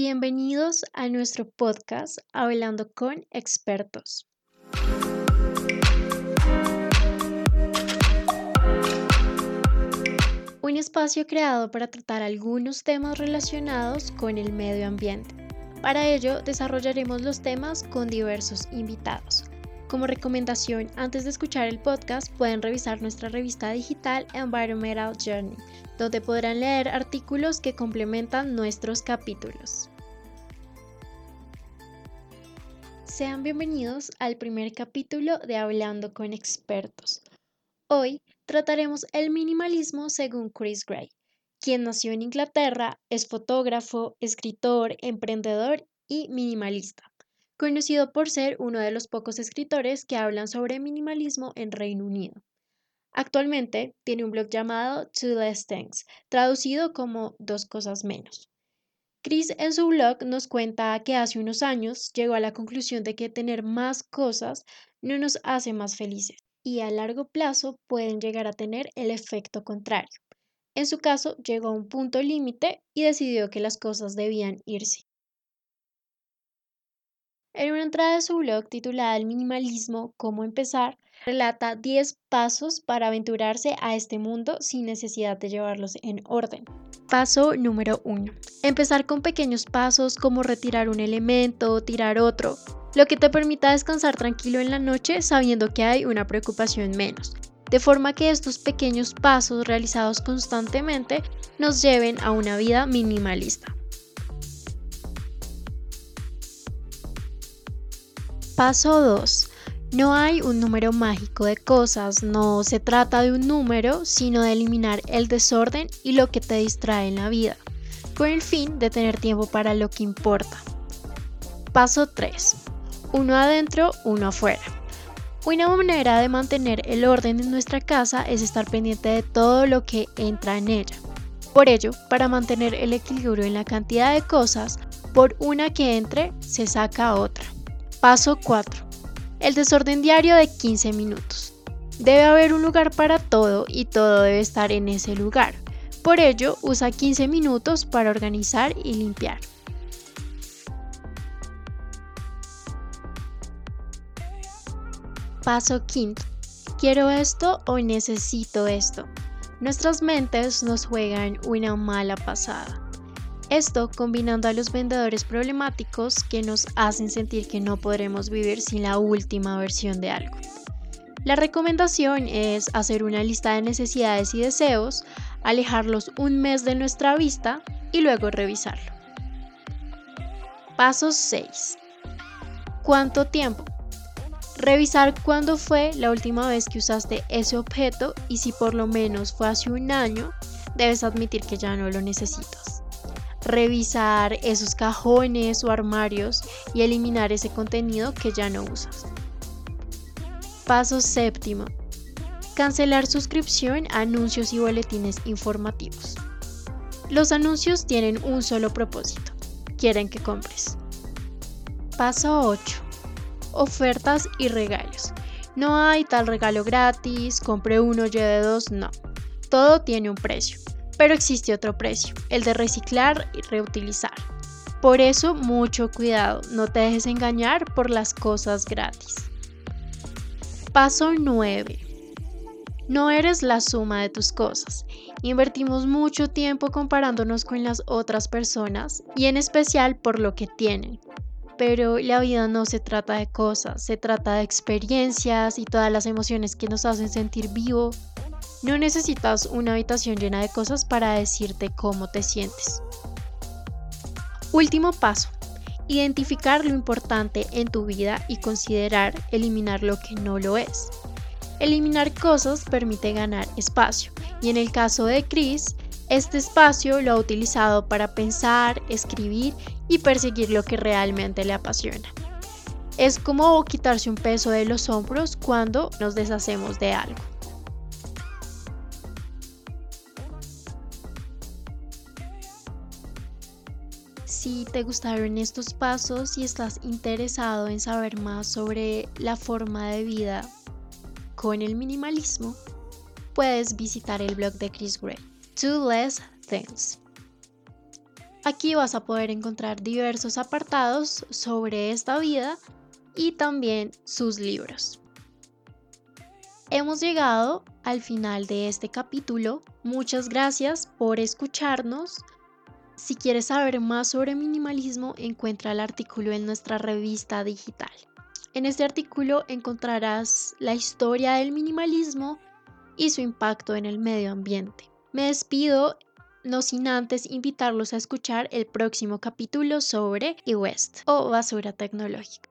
Bienvenidos a nuestro podcast Hablando con expertos. Un espacio creado para tratar algunos temas relacionados con el medio ambiente. Para ello, desarrollaremos los temas con diversos invitados. Como recomendación, antes de escuchar el podcast, pueden revisar nuestra revista digital Environmental Journey, donde podrán leer artículos que complementan nuestros capítulos. Sean bienvenidos al primer capítulo de Hablando con expertos. Hoy trataremos el minimalismo según Chris Gray, quien nació en Inglaterra, es fotógrafo, escritor, emprendedor y minimalista conocido por ser uno de los pocos escritores que hablan sobre minimalismo en Reino Unido. Actualmente tiene un blog llamado Two Less Things, traducido como Dos cosas menos. Chris en su blog nos cuenta que hace unos años llegó a la conclusión de que tener más cosas no nos hace más felices y a largo plazo pueden llegar a tener el efecto contrario. En su caso, llegó a un punto límite y decidió que las cosas debían irse. En una entrada de su blog titulada El minimalismo, cómo empezar, relata 10 pasos para aventurarse a este mundo sin necesidad de llevarlos en orden. Paso número 1. Empezar con pequeños pasos como retirar un elemento, o tirar otro, lo que te permita descansar tranquilo en la noche sabiendo que hay una preocupación menos. De forma que estos pequeños pasos realizados constantemente nos lleven a una vida minimalista. Paso 2. No hay un número mágico de cosas, no se trata de un número, sino de eliminar el desorden y lo que te distrae en la vida, con el fin de tener tiempo para lo que importa. Paso 3. Uno adentro, uno afuera. Una manera de mantener el orden en nuestra casa es estar pendiente de todo lo que entra en ella. Por ello, para mantener el equilibrio en la cantidad de cosas, por una que entre, se saca otra. Paso 4. El desorden diario de 15 minutos. Debe haber un lugar para todo y todo debe estar en ese lugar. Por ello, usa 15 minutos para organizar y limpiar. Paso quinto. Quiero esto o necesito esto. Nuestras mentes nos juegan una mala pasada. Esto combinando a los vendedores problemáticos que nos hacen sentir que no podremos vivir sin la última versión de algo. La recomendación es hacer una lista de necesidades y deseos, alejarlos un mes de nuestra vista y luego revisarlo. Paso 6. ¿Cuánto tiempo? Revisar cuándo fue la última vez que usaste ese objeto y si por lo menos fue hace un año, debes admitir que ya no lo necesitas revisar esos cajones o armarios y eliminar ese contenido que ya no usas. Paso séptimo. Cancelar suscripción a anuncios y boletines informativos. Los anuncios tienen un solo propósito. Quieren que compres. Paso 8. Ofertas y regalos. No hay tal regalo gratis, compre uno, lleve dos, no. Todo tiene un precio. Pero existe otro precio, el de reciclar y reutilizar. Por eso, mucho cuidado, no te dejes engañar por las cosas gratis. Paso 9. No eres la suma de tus cosas. Invertimos mucho tiempo comparándonos con las otras personas y en especial por lo que tienen. Pero la vida no se trata de cosas, se trata de experiencias y todas las emociones que nos hacen sentir vivo no necesitas una habitación llena de cosas para decirte cómo te sientes. Último paso. Identificar lo importante en tu vida y considerar eliminar lo que no lo es. Eliminar cosas permite ganar espacio y en el caso de Chris, este espacio lo ha utilizado para pensar, escribir y perseguir lo que realmente le apasiona. Es como quitarse un peso de los hombros cuando nos deshacemos de algo. Si te gustaron estos pasos y estás interesado en saber más sobre la forma de vida con el minimalismo, puedes visitar el blog de Chris Gray, Two Less Things. Aquí vas a poder encontrar diversos apartados sobre esta vida y también sus libros. Hemos llegado al final de este capítulo. Muchas gracias por escucharnos. Si quieres saber más sobre minimalismo, encuentra el artículo en nuestra revista digital. En este artículo encontrarás la historia del minimalismo y su impacto en el medio ambiente. Me despido, no sin antes invitarlos a escuchar el próximo capítulo sobre e-West o basura tecnológica.